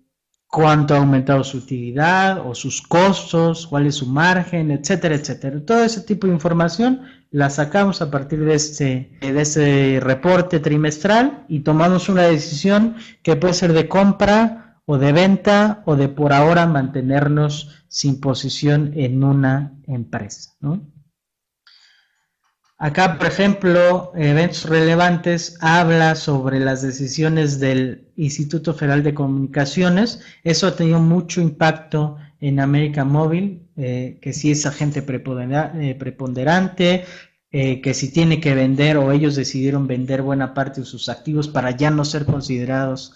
cuánto ha aumentado su utilidad o sus costos, cuál es su margen, etcétera, etcétera. Todo ese tipo de información la sacamos a partir de este, de este reporte trimestral y tomamos una decisión que puede ser de compra o de venta o de por ahora mantenernos sin posición en una empresa. Acá, por ejemplo, eventos relevantes habla sobre las decisiones del Instituto Federal de Comunicaciones. Eso ha tenido mucho impacto en América Móvil, eh, que si es agente eh, preponderante, eh, que si tiene que vender o ellos decidieron vender buena parte de sus activos para ya no ser considerados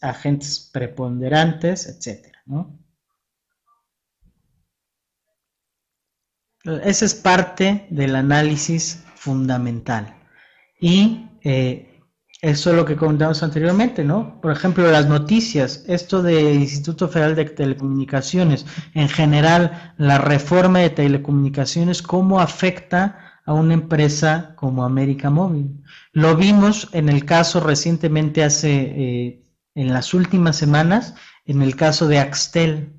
agentes preponderantes, etcétera, Esa es parte del análisis fundamental. Y eso es lo que comentamos anteriormente, ¿no? Por ejemplo, las noticias, esto del Instituto Federal de Telecomunicaciones, en general, la reforma de telecomunicaciones, ¿cómo afecta a una empresa como América Móvil? Lo vimos en el caso recientemente hace, eh, en las últimas semanas, en el caso de Axtel.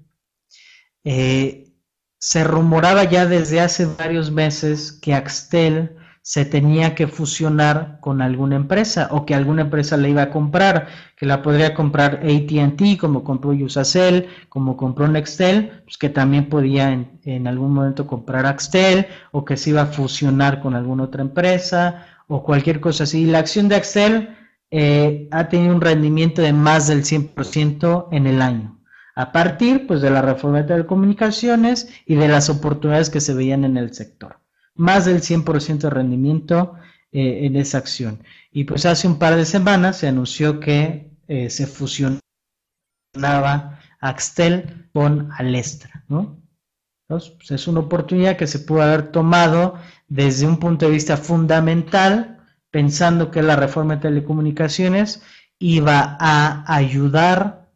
Eh, se rumoraba ya desde hace varios meses que Axtel se tenía que fusionar con alguna empresa o que alguna empresa le iba a comprar, que la podría comprar ATT como compró Usacell, como compró Nextel, pues que también podía en, algún momento comprar Axtel o que se iba a fusionar con alguna otra empresa o cualquier cosa así. La acción de Axtel eh, ha tenido un rendimiento de más del 100% en el año a partir pues de la reforma de telecomunicaciones y de las oportunidades que se veían en el sector más del 100% de rendimiento eh, en esa acción. Y pues hace un par de semanas se anunció que eh, se fusionaba Axtel con Alestra, ¿no? Entonces, pues es una oportunidad que se pudo haber tomado desde un punto de vista fundamental, pensando que la reforma de telecomunicaciones iba a ayudar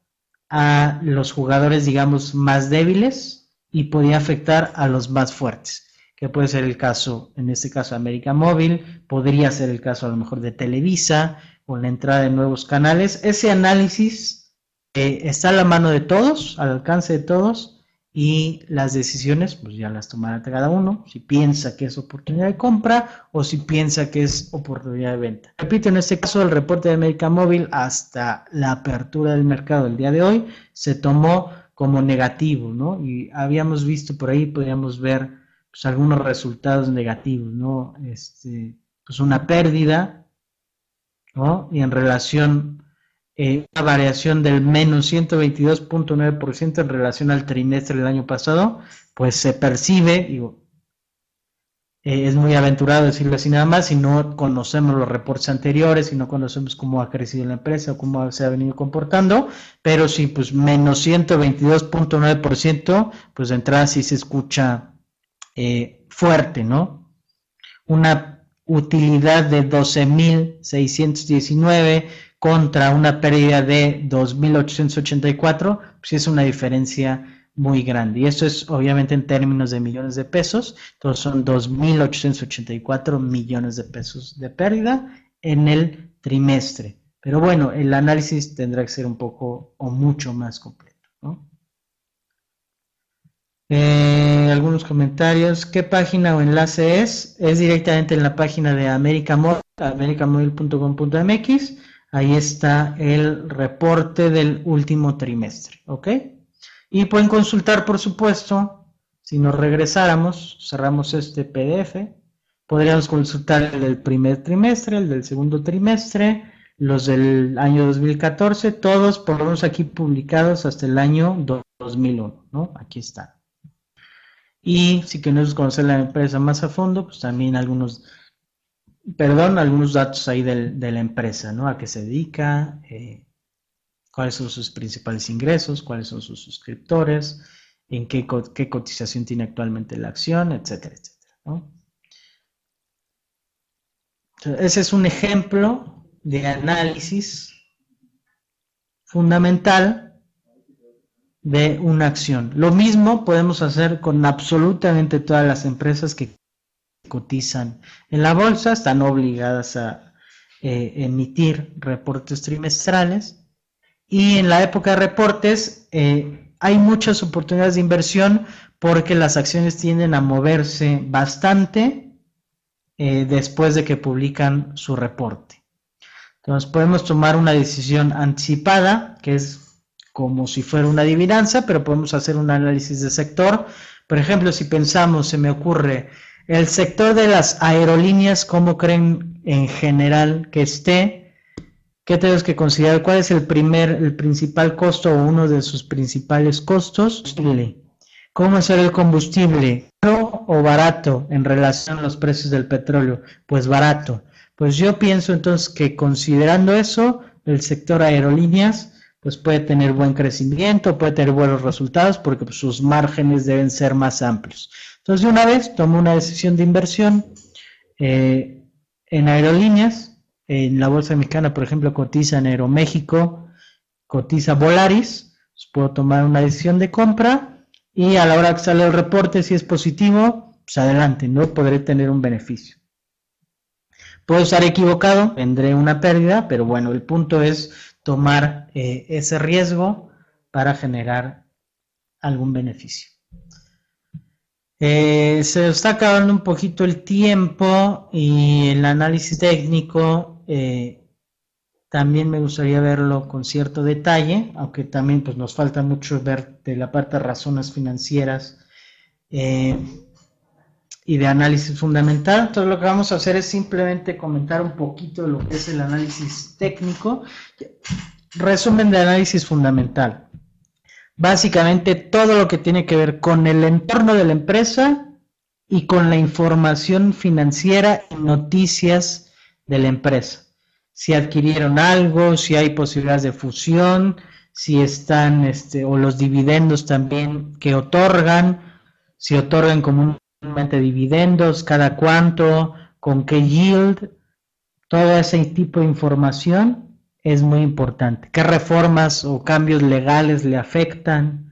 a los jugadores, digamos, más débiles y podía afectar a los más fuertes puede ser el caso, en este caso América Móvil, podría ser el caso a lo mejor de Televisa o la entrada de nuevos canales. Ese análisis eh, está a la mano de todos, al alcance de todos, y las decisiones pues ya las tomará cada uno, si piensa que es oportunidad de compra o si piensa que es oportunidad de venta. Repito, en este caso el reporte de América Móvil hasta la apertura del mercado del día de hoy se tomó como negativo, ¿no? Y habíamos visto por ahí, podríamos ver pues, algunos resultados negativos, ¿no? Este, pues una pérdida, ¿no? Y en relación, eh, una variación del menos 122.9% en relación al trimestre del año pasado, pues se percibe, digo, eh, es muy aventurado decirlo así nada más, si no conocemos los reportes anteriores, si no conocemos cómo ha crecido la empresa o cómo se ha venido comportando, pero sí, pues menos 122.9%, pues de entrada sí se escucha eh, fuerte, ¿no? Una utilidad de 12.619 contra una pérdida de 2.884, pues es una diferencia muy grande. Y esto es obviamente en términos de millones de pesos, entonces son 2.884 millones de pesos de pérdida en el trimestre. Pero bueno, el análisis tendrá que ser un poco o mucho más completo. Eh, algunos comentarios. ¿Qué página o enlace es? Es directamente en la página de Americamóvil, americamóvil.com.mx. Ahí está el reporte del último trimestre. ¿Ok? Y pueden consultar, por supuesto, si nos regresáramos, cerramos este PDF, podríamos consultar el del primer trimestre, el del segundo trimestre, los del año 2014, todos por aquí publicados hasta el año 2001, ¿no? Aquí están. Y si queremos conocer la empresa más a fondo, pues también algunos, perdón, algunos datos ahí de la empresa, ¿no? A qué se dedica, eh, cuáles son sus principales ingresos, cuáles son sus suscriptores, en qué, qué cotización tiene actualmente la acción, etcétera, etcétera, ¿no? ese es un ejemplo de análisis fundamental de una acción. Lo mismo podemos hacer con absolutamente todas las empresas que cotizan en la bolsa, están obligadas a eh, emitir reportes trimestrales y en la época de reportes eh, hay muchas oportunidades de inversión porque las acciones tienden a moverse bastante eh, después de que publican su reporte. Entonces podemos tomar una decisión anticipada, que es como si fuera una adivinanza, pero podemos hacer un análisis de sector. Por ejemplo, si pensamos, se me ocurre, el sector de las aerolíneas, ¿cómo creen en general que esté? ¿Qué tenemos que considerar? ¿Cuál es el primer, el principal costo o uno de sus principales costos? ¿Cómo es el combustible? ¿Caro o barato en relación a los precios del petróleo? Pues barato. Pues yo pienso entonces que considerando eso, el sector aerolíneas pues puede tener buen crecimiento, puede tener buenos resultados porque pues, sus márgenes deben ser más amplios. Entonces, una vez tomo una decisión de inversión eh, en aerolíneas, en la Bolsa Mexicana, por ejemplo, cotiza en Aeroméxico, cotiza Volaris, pues, puedo tomar una decisión de compra y a la hora que sale el reporte, si es positivo, pues adelante, no podré tener un beneficio. Puedo estar equivocado, tendré una pérdida, pero bueno, el punto es tomar eh, ese riesgo para generar algún beneficio. Eh, se está acabando un poquito el tiempo y el análisis técnico eh, también me gustaría verlo con cierto detalle, aunque también pues, nos falta mucho ver de la parte de razones financieras y de análisis fundamental. Entonces lo que vamos a hacer es simplemente comentar un poquito de lo que es el análisis técnico. Resumen de análisis fundamental. Básicamente todo lo que tiene que ver con el entorno de la empresa y con la información financiera y noticias de la empresa. Si adquirieron algo, si hay posibilidades de fusión, si están, este, o los dividendos también que otorgan, si otorgan como un dividendos, cada cuánto, con qué yield, todo ese tipo de información es muy importante. ¿Qué reformas o cambios legales le afectan?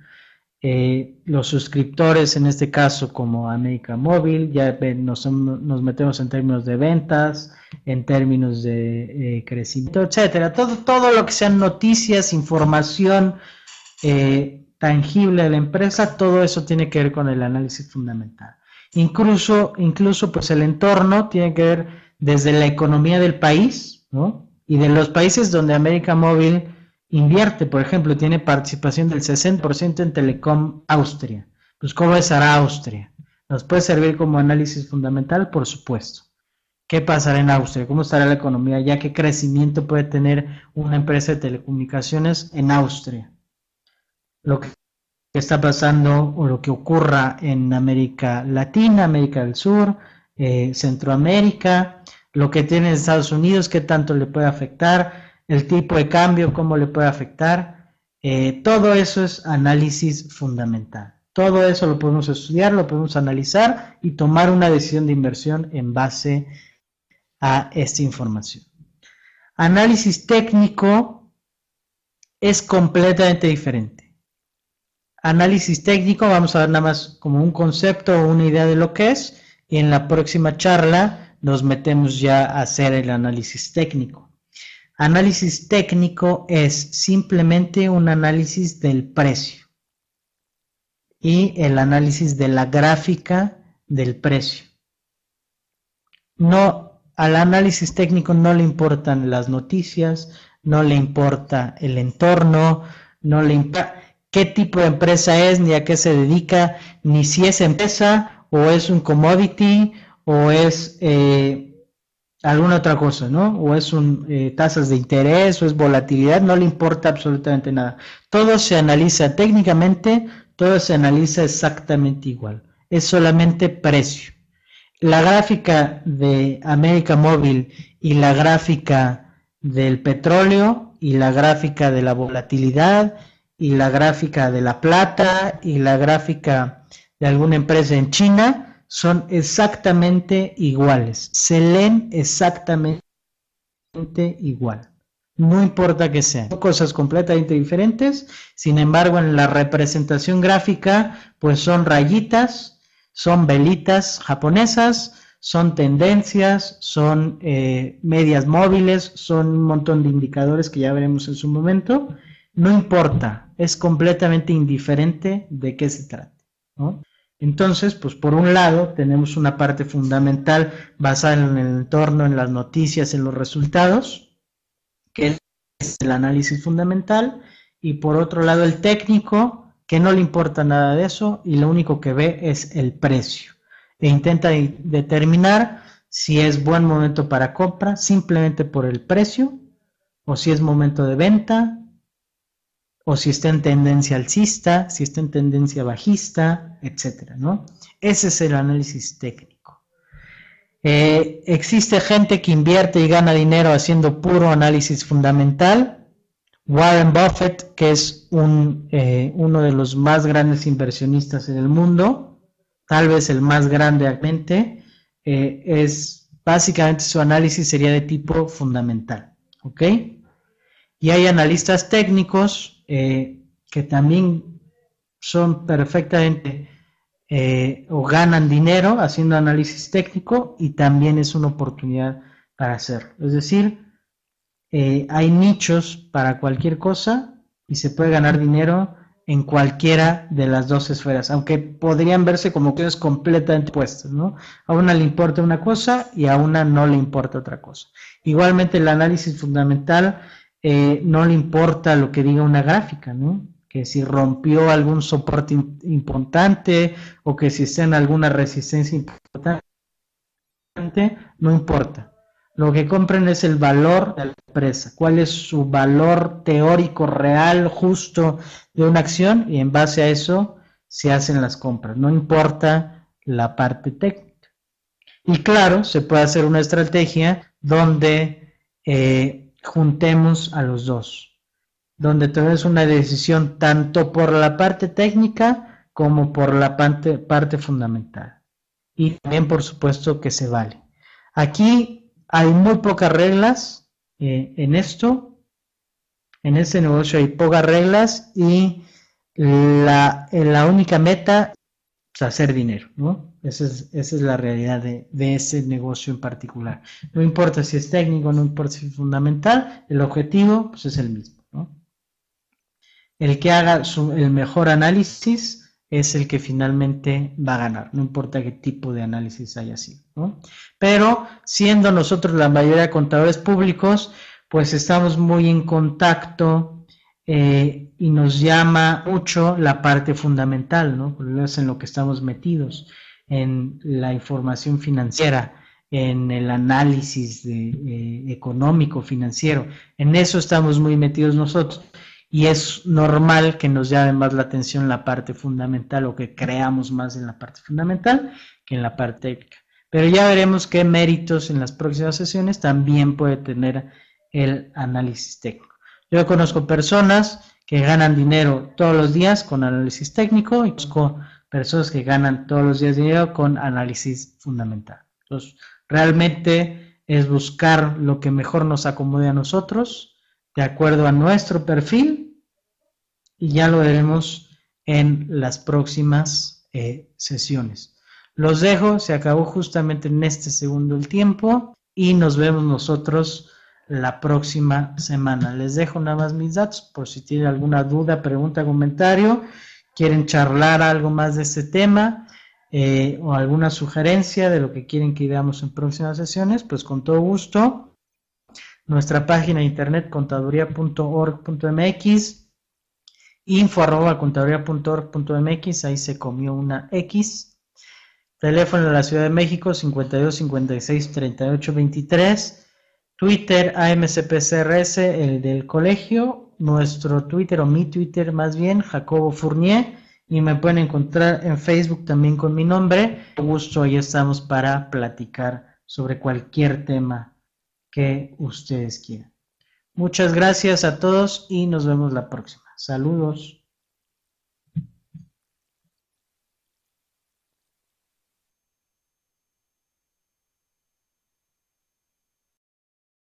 Eh, los suscriptores, en este caso como América Móvil, ya nos, metemos en términos de ventas, en términos de eh, crecimiento, etcétera. Todo, todo lo que sean noticias, información eh, tangible de la empresa, todo eso tiene que ver con el análisis fundamental. Incluso, incluso pues el entorno tiene que ver desde la economía del país, ¿no? Y de los países donde América Móvil invierte, por ejemplo, tiene participación del 60% en Telecom Austria. Pues ¿cómo estará Austria? ¿Nos puede servir como análisis fundamental? Por supuesto. ¿Qué pasará en Austria? ¿Cómo estará la economía? Ya qué crecimiento puede tener una empresa de telecomunicaciones en Austria. Lo que que está pasando o lo que ocurra en América Latina, América del Sur, eh, Centroamérica, lo que tiene en Estados Unidos, qué tanto le puede afectar, el tipo de cambio, cómo le puede afectar. Eh, todo eso es análisis fundamental. Todo eso lo podemos estudiar, lo podemos analizar y tomar una decisión de inversión en base a esta información. Análisis técnico es completamente diferente análisis técnico, vamos a ver nada más como un concepto o una idea de lo que es, y en la próxima charla nos metemos ya a hacer el análisis técnico. Análisis técnico es simplemente un análisis del precio y el análisis de la gráfica del precio. No, al análisis técnico no le importan las noticias, no le importa el entorno, no le importa qué tipo de empresa es, ni a qué se dedica, ni si es empresa o es un commodity o es eh, alguna otra cosa, ¿no? O es un eh, tasas de interés o es volatilidad, no le importa absolutamente nada. Todo se analiza técnicamente, todo se analiza exactamente igual. Es solamente precio. La gráfica de América Móvil y la gráfica del petróleo y la gráfica de la volatilidad y la gráfica de la plata y la gráfica de alguna empresa en China son exactamente iguales, se leen exactamente igual. No importa que sean cosas completamente diferentes, sin embargo en la representación gráfica pues son rayitas, son velitas japonesas, son tendencias, son eh, medias móviles, son un montón de indicadores que ya veremos en su momento no importa, es completamente indiferente de qué se trate. Entonces, pues por un lado tenemos una parte fundamental basada en el entorno, en las noticias, en los resultados, que es el análisis fundamental, y por otro lado el técnico, que no le importa nada de eso y lo único que ve es el precio e intenta determinar si es buen momento para compra simplemente por el precio o si es momento de venta o si está en tendencia alcista, si está en tendencia bajista, etcétera, ¿no? Ese es el análisis técnico. Eh, existe gente que invierte y gana dinero haciendo puro análisis fundamental, Warren Buffett, que es un, eh, uno de los más grandes inversionistas en el mundo, tal vez el más grande actualmente, eh, es básicamente su análisis sería de tipo fundamental, ¿ok? Y hay analistas técnicos eh, que también son perfectamente o ganan dinero haciendo análisis técnico y también es una oportunidad para hacerlo. Es decir, eh, hay nichos para cualquier cosa y se puede ganar dinero en cualquiera de las dos esferas, aunque podrían verse como cosas completamente opuestas, ¿no? A una le importa una cosa y a una no le importa otra cosa. Igualmente el análisis fundamental eh, no le importa lo que diga una gráfica, ¿no? Que si rompió algún soporte importante o que si está en alguna resistencia importante, no importa. Lo que compren es el valor de la empresa, cuál es su valor teórico real, justo de una acción y en base a eso se hacen las compras. No importa la parte técnica. Y claro, se puede hacer una estrategia donde eh, juntemos a los dos, donde tenemos una decisión tanto por la parte técnica como por la parte, fundamental. Y también, por supuesto, que se vale. Aquí hay muy pocas reglas eh, en esto. En este negocio hay pocas reglas y la, la única meta es hacer dinero, ¿no? Esa es, la realidad de, ese negocio en particular. No importa si es técnico, no importa si es fundamental, el objetivo pues, es el mismo. El que haga el mejor análisis es el que finalmente va a ganar, no importa qué tipo de análisis haya sido. Pero siendo nosotros la mayoría de contadores públicos, pues estamos muy en contacto eh, y nos llama mucho la parte fundamental, ¿no? en lo que estamos metidos, en la información financiera, en el análisis eh, económico, financiero. En eso estamos muy metidos nosotros y es normal que nos llame más la atención la parte fundamental o que creamos más en la parte fundamental que en la parte técnica. Pero ya veremos qué méritos en las próximas sesiones también puede tener el análisis técnico. Yo conozco personas que ganan dinero todos los días con análisis técnico y conozco personas que ganan todos los días dinero con análisis fundamental. Entonces, realmente es buscar lo que mejor nos acomode a nosotros de acuerdo a nuestro perfil y ya lo veremos en las próximas eh, sesiones. Los dejo, se acabó justamente en este segundo el tiempo y nos vemos nosotros la próxima semana. Les dejo nada más mis datos por si tienen alguna duda, pregunta, comentario, quieren charlar algo más de este tema eh, o alguna sugerencia de lo que quieren que veamos en próximas sesiones, pues con todo gusto nuestra página de internet contaduría.org.mx, info arroba contaduría.org.mx, ahí se comió una X. Teléfono de la Ciudad de México 52 56 38 23. Twitter AMCPCRS, el del colegio. Nuestro Twitter o mi Twitter más bien, Jacobo Fournier. Y me pueden encontrar en Facebook también con mi nombre. Con gusto, ahí estamos para platicar sobre cualquier tema que ustedes quieran. Muchas gracias a todos y nos vemos la próxima. Saludos.